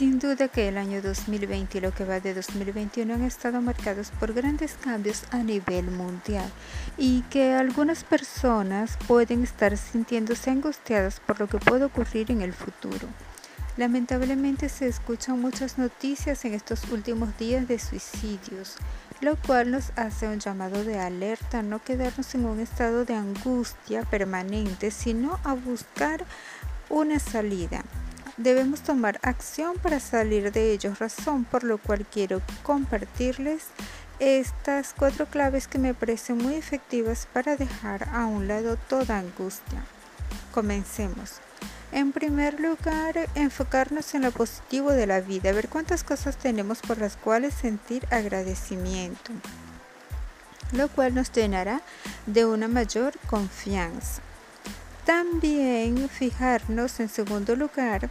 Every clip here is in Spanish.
Sin duda que el año 2020 y lo que va de 2021 han estado marcados por grandes cambios a nivel mundial y que algunas personas pueden estar sintiéndose angustiadas por lo que puede ocurrir en el futuro. Lamentablemente se escuchan muchas noticias en estos últimos días de suicidios, lo cual nos hace un llamado de alerta, no quedarnos en un estado de angustia permanente, sino a buscar una salida. Debemos tomar acción para salir de ellos, razón por lo cual quiero compartirles estas cuatro claves que me parecen muy efectivas para dejar a un lado toda angustia. Comencemos. En primer lugar, enfocarnos en lo positivo de la vida, ver cuántas cosas tenemos por las cuales sentir agradecimiento, lo cual nos llenará de una mayor confianza. También fijarnos en segundo lugar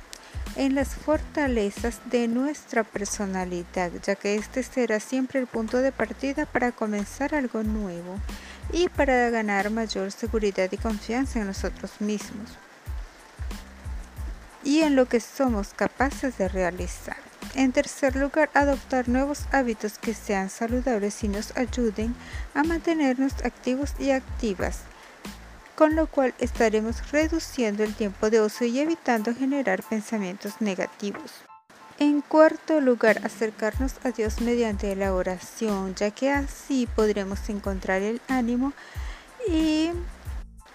en las fortalezas de nuestra personalidad, ya que este será siempre el punto de partida para comenzar algo nuevo y para ganar mayor seguridad y confianza en nosotros mismos y en lo que somos capaces de realizar. En tercer lugar, adoptar nuevos hábitos que sean saludables y nos ayuden a mantenernos activos y activas, con lo cual estaremos reduciendo el tiempo de ocio y evitando generar pensamientos negativos. En cuarto lugar, acercarnos a Dios mediante la oración, ya que así podremos encontrar el ánimo y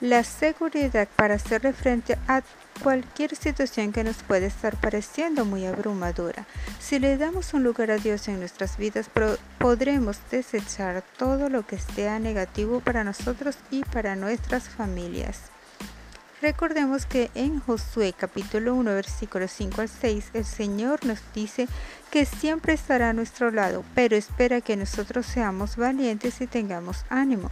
la seguridad para hacerle frente a cualquier situación que nos puede estar pareciendo muy abrumadora. Si le damos un lugar a Dios en nuestras vidas, podremos desechar todo lo que sea negativo para nosotros y para nuestras familias. Recordemos que en Josué capítulo 1 versículos 5 al 6 el Señor nos dice que siempre estará a nuestro lado, pero espera que nosotros seamos valientes y tengamos ánimo.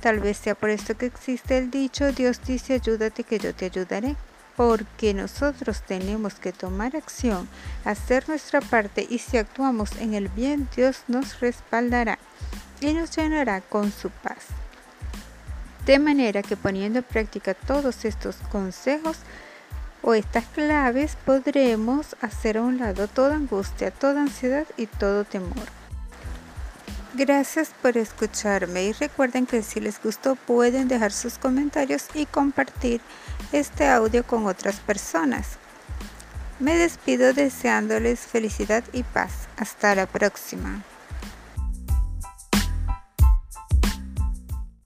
Tal vez sea por esto que existe el dicho, Dios dice ayúdate que yo te ayudaré, porque nosotros tenemos que tomar acción, hacer nuestra parte y si actuamos en el bien, Dios nos respaldará y nos llenará con su paz. De manera que poniendo en práctica todos estos consejos o estas claves podremos hacer a un lado toda angustia, toda ansiedad y todo temor. Gracias por escucharme y recuerden que si les gustó pueden dejar sus comentarios y compartir este audio con otras personas. Me despido deseándoles felicidad y paz. Hasta la próxima.